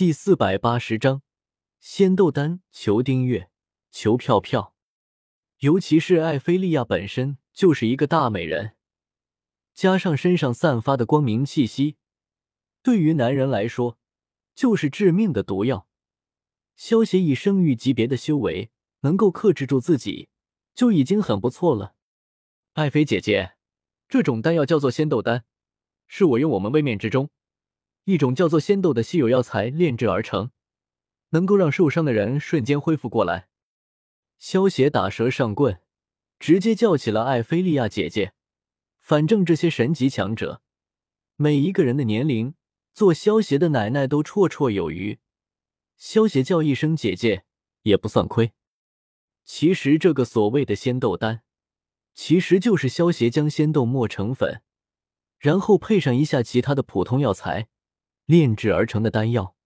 第四百八十章，仙豆丹，求订阅，求票票。尤其是艾菲利亚本身就是一个大美人，加上身上散发的光明气息，对于男人来说就是致命的毒药。萧协以生育级别的修为，能够克制住自己，就已经很不错了。艾菲姐姐，这种丹药叫做仙豆丹，是我用我们位面之中。一种叫做仙豆的稀有药材炼制而成，能够让受伤的人瞬间恢复过来。萧协打蛇上棍，直接叫起了艾菲利亚姐姐。反正这些神级强者，每一个人的年龄，做萧协的奶奶都绰绰有余。萧协叫一声姐姐也不算亏。其实这个所谓的仙豆丹，其实就是萧协将仙豆磨成粉，然后配上一下其他的普通药材。炼制而成的丹药，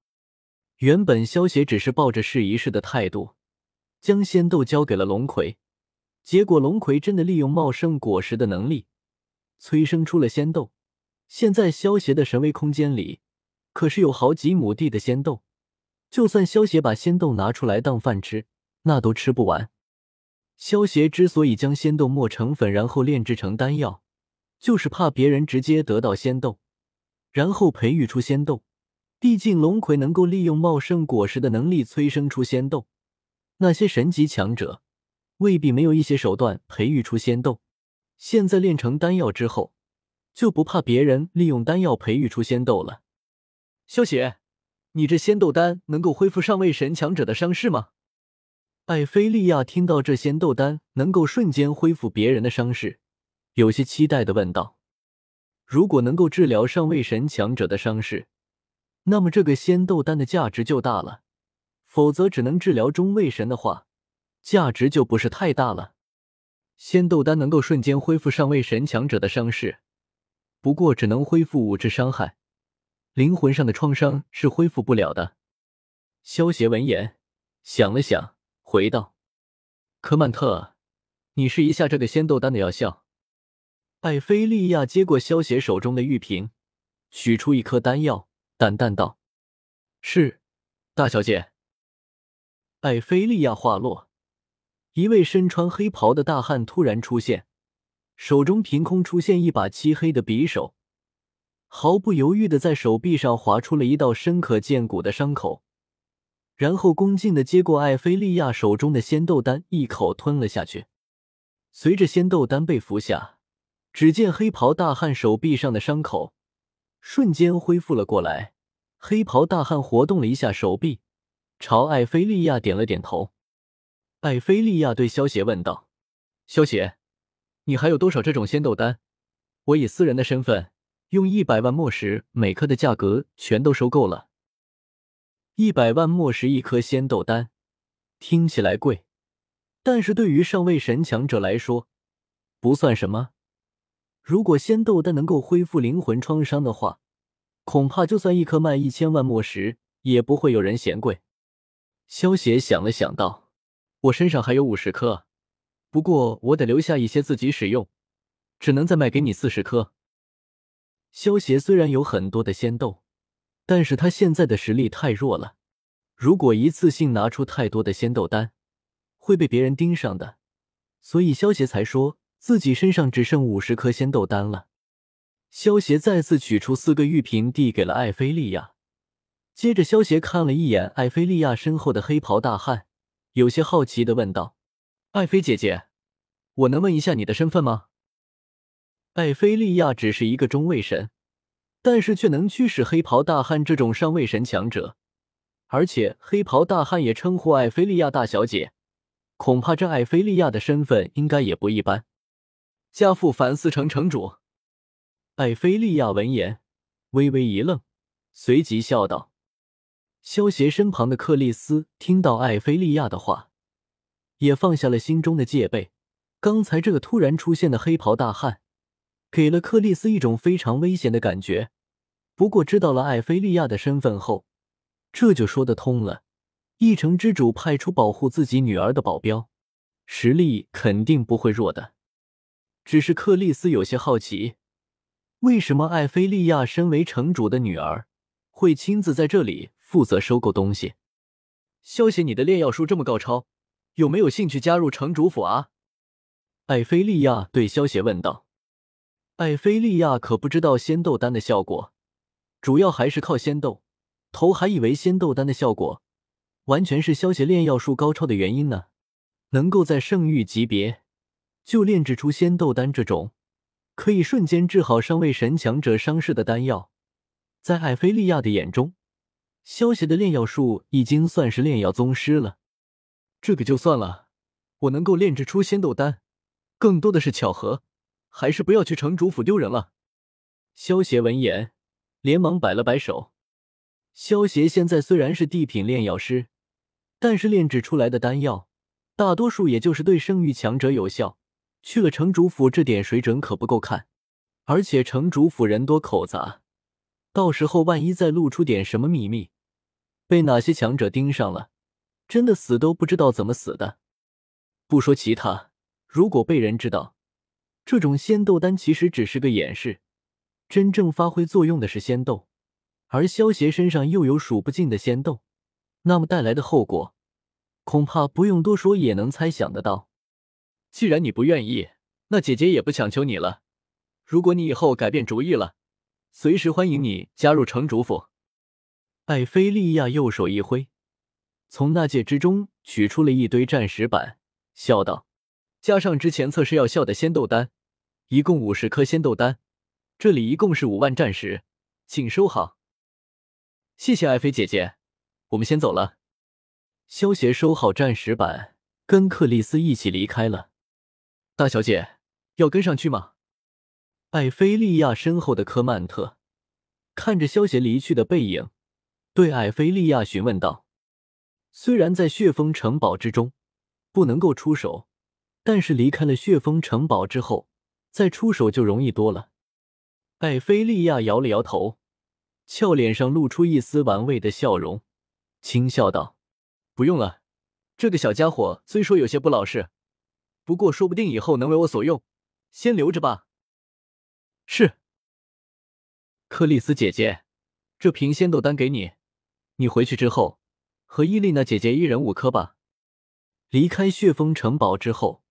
原本萧协只是抱着试一试的态度，将仙豆交给了龙葵。结果龙葵真的利用茂盛果实的能力，催生出了仙豆。现在萧协的神威空间里，可是有好几亩地的仙豆，就算萧协把仙豆拿出来当饭吃，那都吃不完。萧协之所以将仙豆磨成粉，然后炼制成丹药，就是怕别人直接得到仙豆。然后培育出仙豆，毕竟龙葵能够利用茂盛果实的能力催生出仙豆，那些神级强者未必没有一些手段培育出仙豆。现在炼成丹药之后，就不怕别人利用丹药培育出仙豆了。萧雪，你这仙豆丹能够恢复上位神强者的伤势吗？艾菲利亚听到这仙豆丹能够瞬间恢复别人的伤势，有些期待的问道。如果能够治疗上位神强者的伤势，那么这个仙豆丹的价值就大了；否则只能治疗中位神的话，价值就不是太大了。仙豆丹能够瞬间恢复上位神强者的伤势，不过只能恢复五质伤害，灵魂上的创伤是恢复不了的。萧协闻言想了想，回道：“科曼特，你试一下这个仙豆丹的药效。”艾菲利亚接过萧协手中的玉瓶，取出一颗丹药，淡淡道：“是，大小姐。”艾菲利亚话落，一位身穿黑袍的大汉突然出现，手中凭空出现一把漆黑的匕首，毫不犹豫的在手臂上划出了一道深可见骨的伤口，然后恭敬的接过艾菲利亚手中的仙豆丹，一口吞了下去。随着仙豆丹被服下。只见黑袍大汉手臂上的伤口瞬间恢复了过来。黑袍大汉活动了一下手臂，朝艾菲利亚点了点头。艾菲利亚对萧协问道：“萧协，你还有多少这种仙豆丹？我以私人的身份，用一百万墨石每颗的价格全都收购了。一百万墨石一颗仙豆丹，听起来贵，但是对于上位神强者来说，不算什么。”如果仙豆丹能够恢复灵魂创伤的话，恐怕就算一颗卖一千万墨石，也不会有人嫌贵。萧协想了想道：“我身上还有五十颗，不过我得留下一些自己使用，只能再卖给你四十颗。”萧协虽然有很多的仙豆，但是他现在的实力太弱了，如果一次性拿出太多的仙豆丹，会被别人盯上的，所以萧协才说。自己身上只剩五十颗仙豆丹了。萧协再次取出四个玉瓶，递给了艾菲利亚。接着，萧协看了一眼艾菲利亚身后的黑袍大汉，有些好奇的问道：“艾菲姐姐，我能问一下你的身份吗？”艾菲利亚只是一个中位神，但是却能驱使黑袍大汉这种上位神强者，而且黑袍大汉也称呼艾菲利亚大小姐，恐怕这艾菲利亚的身份应该也不一般。家父凡思城城主，艾菲利亚闻言微微一愣，随即笑道：“萧协身旁的克里斯听到艾菲利亚的话，也放下了心中的戒备。刚才这个突然出现的黑袍大汉，给了克里斯一种非常危险的感觉。不过知道了艾菲利亚的身份后，这就说得通了。一城之主派出保护自己女儿的保镖，实力肯定不会弱的。”只是克里斯有些好奇，为什么艾菲利亚身为城主的女儿会亲自在这里负责收购东西。萧协，你的炼药术这么高超，有没有兴趣加入城主府啊？艾菲利亚对萧协问道。艾菲利亚可不知道仙豆丹的效果，主要还是靠仙豆。头还以为仙豆丹的效果完全是萧协炼药术高超的原因呢，能够在圣域级别就炼制出仙豆丹这种可以瞬间治好上位神强者伤势的丹药，在艾菲利亚的眼中，萧协的炼药术已经算是炼药宗师了。这个就算了，我能够炼制出仙豆丹，更多的是巧合，还是不要去城主府丢人了。萧协闻言，连忙摆了摆手。萧协现在虽然是地品炼药师，但是炼制出来的丹药大多数也就是对圣域强者有效。去了城主府，这点水准可不够看。而且城主府人多口杂，到时候万一再露出点什么秘密，被哪些强者盯上了，真的死都不知道怎么死的。不说其他，如果被人知道，这种仙豆丹其实只是个掩饰，真正发挥作用的是仙豆。而萧协身上又有数不尽的仙豆，那么带来的后果，恐怕不用多说也能猜想得到。既然你不愿意，那姐姐也不强求你了。如果你以后改变主意了，随时欢迎你加入城主府。艾菲利亚右手一挥，从纳戒之中取出了一堆战石板，笑道：“加上之前测试药效的仙豆丹，一共五十颗仙豆丹，这里一共是五万战石，请收好。”谢谢爱妃姐姐，我们先走了。萧协收好战石板，跟克里斯一起离开了。大小姐要跟上去吗？艾菲利亚身后的科曼特看着萧协离去的背影，对艾菲利亚询问道：“虽然在血峰城堡之中不能够出手，但是离开了血峰城堡之后，再出手就容易多了。”艾菲利亚摇了摇头。俏脸上露出一丝玩味的笑容，轻笑道：“不用了，这个小家伙虽说有些不老实，不过说不定以后能为我所用，先留着吧。”是，克里斯姐姐，这瓶仙豆丹给你，你回去之后和伊丽娜姐姐一人五颗吧。离开血峰城堡之后，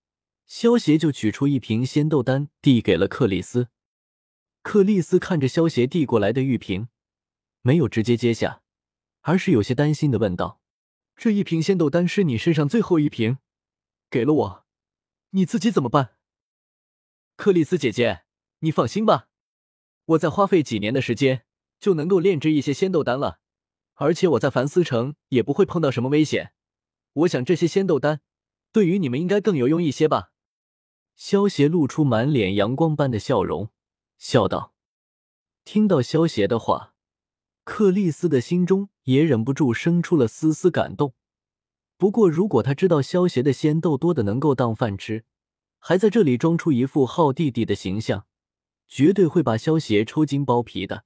萧协就取出一瓶仙豆丹递给了克里斯。克里斯看着萧协递过来的玉瓶。没有直接接下，而是有些担心的问道：“这一瓶仙豆丹是你身上最后一瓶，给了我，你自己怎么办？”克里斯姐姐，你放心吧，我再花费几年的时间就能够炼制一些仙豆丹了，而且我在凡思城也不会碰到什么危险。我想这些仙豆丹对于你们应该更有用一些吧？萧协露出满脸阳光般的笑容，笑道：“听到萧协的话。”克里斯的心中也忍不住生出了丝丝感动。不过，如果他知道萧协的仙豆多的能够当饭吃，还在这里装出一副好弟弟的形象，绝对会把萧协抽筋剥皮的。